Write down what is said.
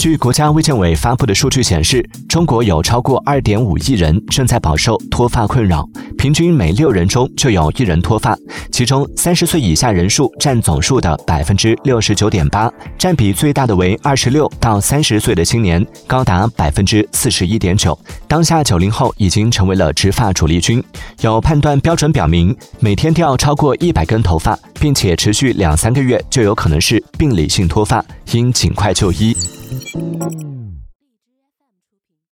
据国家卫健委发布的数据显示，中国有超过二点五亿人正在饱受脱发困扰，平均每六人中就有一人脱发。其中，三十岁以下人数占总数的百分之六十九点八，占比最大的为二十六到三十岁的青年，高达百分之四十一点九。当下九零后已经成为了植发主力军，有判断标准表明，每天掉超过一百根头发，并且持续两三个月，就有可能是病理性脱发，应尽快就医。